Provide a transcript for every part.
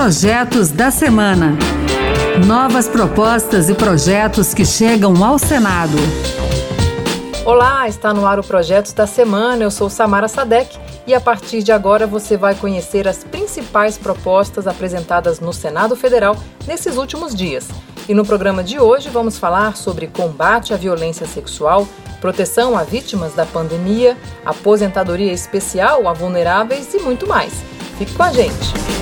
Projetos da Semana. Novas propostas e projetos que chegam ao Senado. Olá, está no ar o Projetos da Semana. Eu sou Samara Sadek e a partir de agora você vai conhecer as principais propostas apresentadas no Senado Federal nesses últimos dias. E no programa de hoje vamos falar sobre combate à violência sexual, proteção a vítimas da pandemia, aposentadoria especial a vulneráveis e muito mais. Fique com a gente!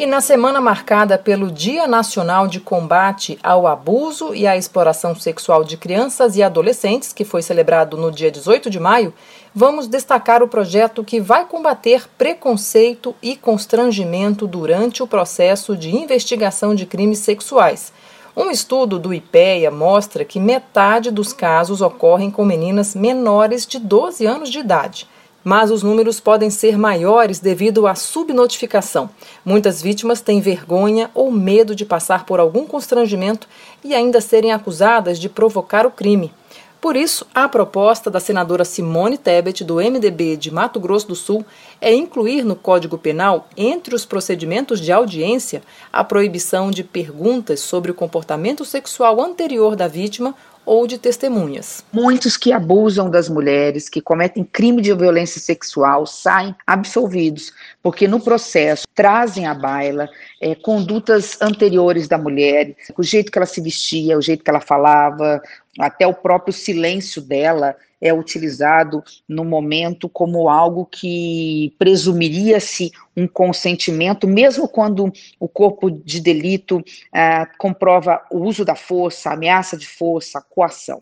E na semana marcada pelo Dia Nacional de Combate ao Abuso e à Exploração Sexual de Crianças e Adolescentes, que foi celebrado no dia 18 de maio, vamos destacar o projeto que vai combater preconceito e constrangimento durante o processo de investigação de crimes sexuais. Um estudo do IPEA mostra que metade dos casos ocorrem com meninas menores de 12 anos de idade mas os números podem ser maiores devido à subnotificação. Muitas vítimas têm vergonha ou medo de passar por algum constrangimento e ainda serem acusadas de provocar o crime. Por isso, a proposta da senadora Simone Tebet, do MDB de Mato Grosso do Sul, é incluir no Código Penal, entre os procedimentos de audiência, a proibição de perguntas sobre o comportamento sexual anterior da vítima ou de testemunhas. Muitos que abusam das mulheres, que cometem crime de violência sexual, saem absolvidos, porque no processo trazem à baila é, condutas anteriores da mulher, o jeito que ela se vestia, o jeito que ela falava, até o próprio silêncio dela é utilizado no momento como algo que presumiria-se um consentimento, mesmo quando o corpo de delito ah, comprova o uso da força, ameaça de força, coação.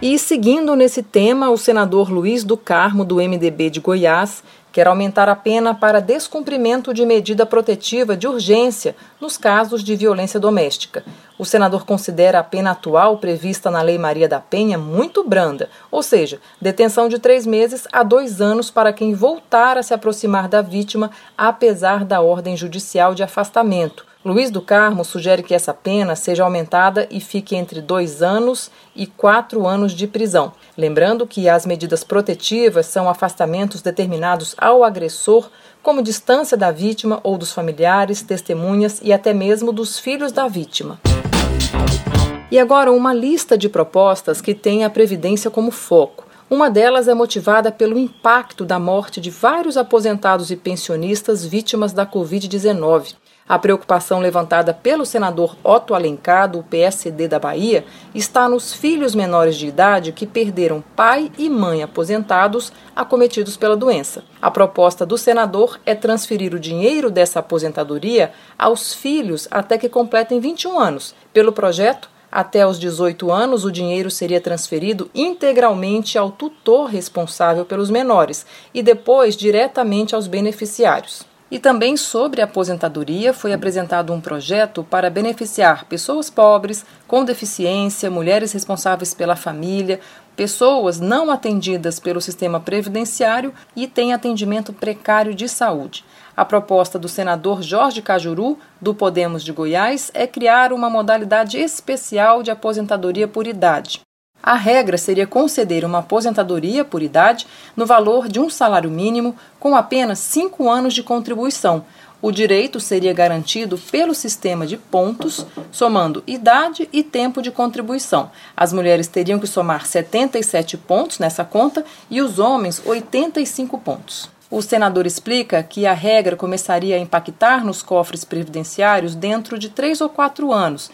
E seguindo nesse tema, o senador Luiz do Carmo, do MDB de Goiás, quer aumentar a pena para descumprimento de medida protetiva de urgência nos casos de violência doméstica. O senador considera a pena atual prevista na Lei Maria da Penha muito branda, ou seja, detenção de três meses a dois anos para quem voltar a se aproximar da vítima, apesar da ordem judicial de afastamento. Luiz do Carmo sugere que essa pena seja aumentada e fique entre dois anos e quatro anos de prisão. Lembrando que as medidas protetivas são afastamentos determinados ao agressor, como distância da vítima ou dos familiares, testemunhas e até mesmo dos filhos da vítima. E agora, uma lista de propostas que tem a Previdência como foco. Uma delas é motivada pelo impacto da morte de vários aposentados e pensionistas vítimas da Covid-19. A preocupação levantada pelo senador Otto Alencar, do PSD da Bahia, está nos filhos menores de idade que perderam pai e mãe aposentados acometidos pela doença. A proposta do senador é transferir o dinheiro dessa aposentadoria aos filhos até que completem 21 anos. Pelo projeto, até os 18 anos, o dinheiro seria transferido integralmente ao tutor responsável pelos menores e depois diretamente aos beneficiários. E também sobre aposentadoria foi apresentado um projeto para beneficiar pessoas pobres, com deficiência, mulheres responsáveis pela família, pessoas não atendidas pelo sistema previdenciário e têm atendimento precário de saúde. A proposta do senador Jorge Cajuru, do Podemos de Goiás, é criar uma modalidade especial de aposentadoria por idade. A regra seria conceder uma aposentadoria por idade no valor de um salário mínimo com apenas cinco anos de contribuição. O direito seria garantido pelo sistema de pontos, somando idade e tempo de contribuição. As mulheres teriam que somar 77 pontos nessa conta e os homens 85 pontos. O senador explica que a regra começaria a impactar nos cofres previdenciários dentro de três ou quatro anos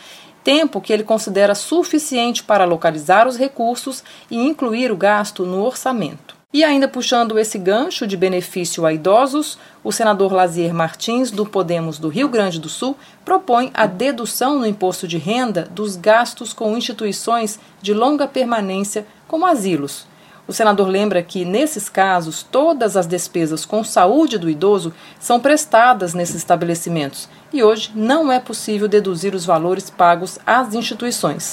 tempo que ele considera suficiente para localizar os recursos e incluir o gasto no orçamento. E ainda puxando esse gancho de benefício a idosos, o senador Lazier Martins, do Podemos do Rio Grande do Sul, propõe a dedução no imposto de renda dos gastos com instituições de longa permanência, como asilos, o senador lembra que, nesses casos, todas as despesas com saúde do idoso são prestadas nesses estabelecimentos e hoje não é possível deduzir os valores pagos às instituições.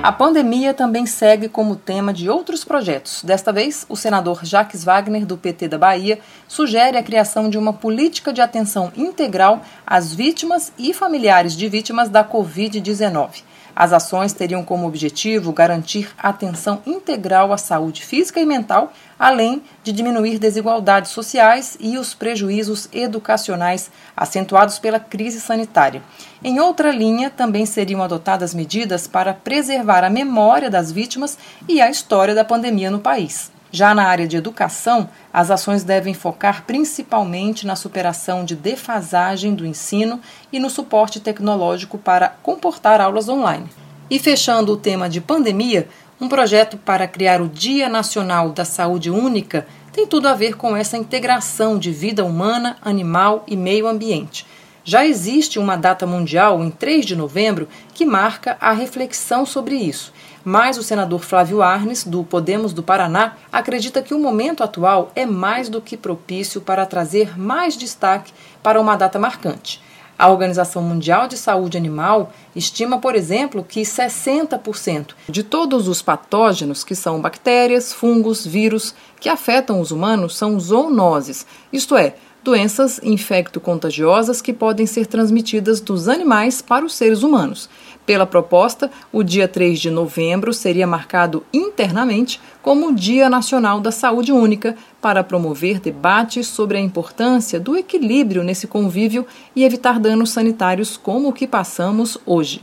A pandemia também segue como tema de outros projetos. Desta vez, o senador Jacques Wagner, do PT da Bahia, sugere a criação de uma política de atenção integral às vítimas e familiares de vítimas da Covid-19. As ações teriam como objetivo garantir atenção integral à saúde física e mental, além de diminuir desigualdades sociais e os prejuízos educacionais acentuados pela crise sanitária. Em outra linha, também seriam adotadas medidas para preservar a memória das vítimas e a história da pandemia no país. Já na área de educação, as ações devem focar principalmente na superação de defasagem do ensino e no suporte tecnológico para comportar aulas online. E fechando o tema de pandemia, um projeto para criar o Dia Nacional da Saúde Única tem tudo a ver com essa integração de vida humana, animal e meio ambiente. Já existe uma data mundial, em 3 de novembro, que marca a reflexão sobre isso mas o senador Flávio Arnes, do Podemos do Paraná, acredita que o momento atual é mais do que propício para trazer mais destaque para uma data marcante. A Organização Mundial de Saúde Animal estima, por exemplo, que 60% de todos os patógenos, que são bactérias, fungos, vírus, que afetam os humanos, são zoonoses, isto é, doenças infecto-contagiosas que podem ser transmitidas dos animais para os seres humanos. Pela proposta, o dia 3 de novembro seria marcado internamente como Dia Nacional da Saúde Única, para promover debates sobre a importância do equilíbrio nesse convívio e evitar danos sanitários como o que passamos hoje.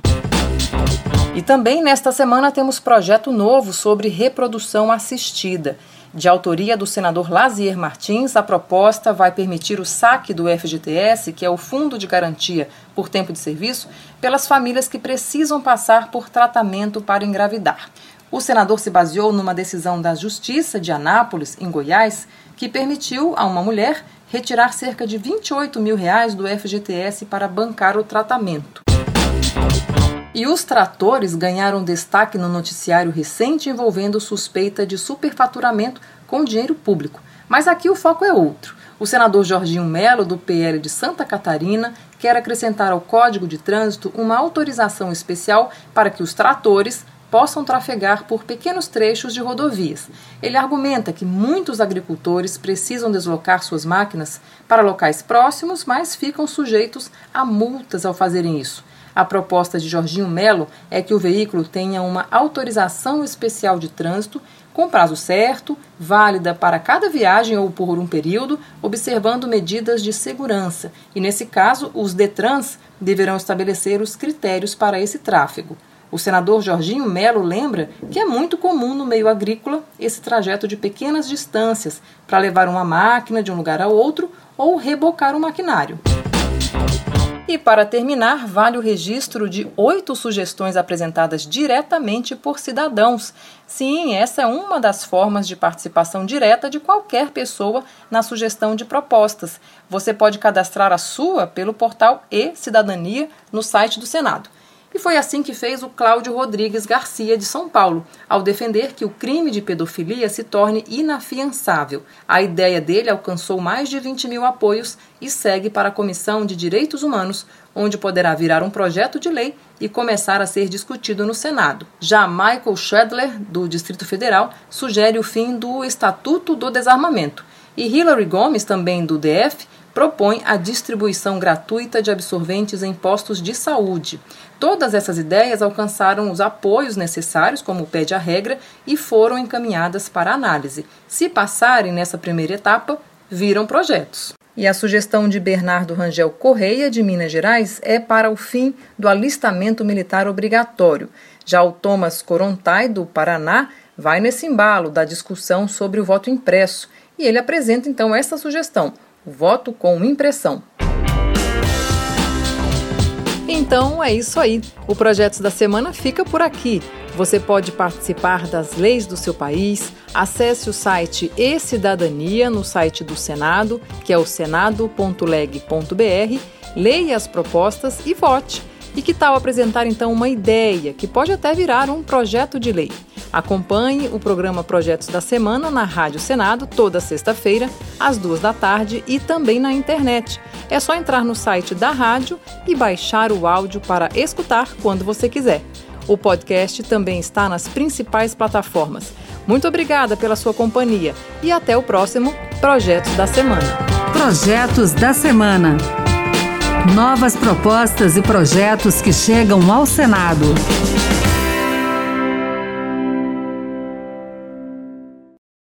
E também nesta semana temos projeto novo sobre reprodução assistida. De autoria do senador Lazier Martins, a proposta vai permitir o saque do FGTS, que é o Fundo de Garantia por Tempo de Serviço, pelas famílias que precisam passar por tratamento para engravidar. O senador se baseou numa decisão da Justiça de Anápolis, em Goiás, que permitiu a uma mulher retirar cerca de 28 mil reais do FGTS para bancar o tratamento. E os tratores ganharam destaque no noticiário recente envolvendo suspeita de superfaturamento com dinheiro público. Mas aqui o foco é outro. O senador Jorginho Melo, do PL de Santa Catarina, quer acrescentar ao Código de Trânsito uma autorização especial para que os tratores possam trafegar por pequenos trechos de rodovias. Ele argumenta que muitos agricultores precisam deslocar suas máquinas para locais próximos, mas ficam sujeitos a multas ao fazerem isso. A proposta de Jorginho Melo é que o veículo tenha uma autorização especial de trânsito com prazo certo, válida para cada viagem ou por um período, observando medidas de segurança. E nesse caso, os Detrans deverão estabelecer os critérios para esse tráfego. O senador Jorginho Melo lembra que é muito comum no meio agrícola esse trajeto de pequenas distâncias para levar uma máquina de um lugar ao outro ou rebocar um maquinário. E para terminar, vale o registro de oito sugestões apresentadas diretamente por cidadãos. Sim, essa é uma das formas de participação direta de qualquer pessoa na sugestão de propostas. Você pode cadastrar a sua pelo portal e-Cidadania no site do Senado. E foi assim que fez o Cláudio Rodrigues Garcia de São Paulo, ao defender que o crime de pedofilia se torne inafiançável. A ideia dele alcançou mais de 20 mil apoios e segue para a Comissão de Direitos Humanos, onde poderá virar um projeto de lei e começar a ser discutido no Senado. Já Michael Schedler, do Distrito Federal, sugere o fim do Estatuto do Desarmamento. E Hillary Gomes, também do DF, propõe a distribuição gratuita de absorventes em postos de saúde. Todas essas ideias alcançaram os apoios necessários, como pede a regra, e foram encaminhadas para análise. Se passarem nessa primeira etapa, viram projetos. E a sugestão de Bernardo Rangel Correia, de Minas Gerais, é para o fim do alistamento militar obrigatório. Já o Thomas Corontai, do Paraná, vai nesse embalo da discussão sobre o voto impresso. E ele apresenta então essa sugestão: voto com impressão. Então é isso aí. O Projetos da Semana fica por aqui. Você pode participar das leis do seu país. Acesse o site e-Cidadania no site do Senado, que é o senado.leg.br, leia as propostas e vote. E que tal apresentar então uma ideia que pode até virar um projeto de lei? Acompanhe o programa Projetos da Semana na Rádio Senado toda sexta-feira, às duas da tarde e também na internet. É só entrar no site da rádio e baixar o áudio para escutar quando você quiser. O podcast também está nas principais plataformas. Muito obrigada pela sua companhia e até o próximo Projetos da Semana. Projetos da Semana. Novas propostas e projetos que chegam ao Senado.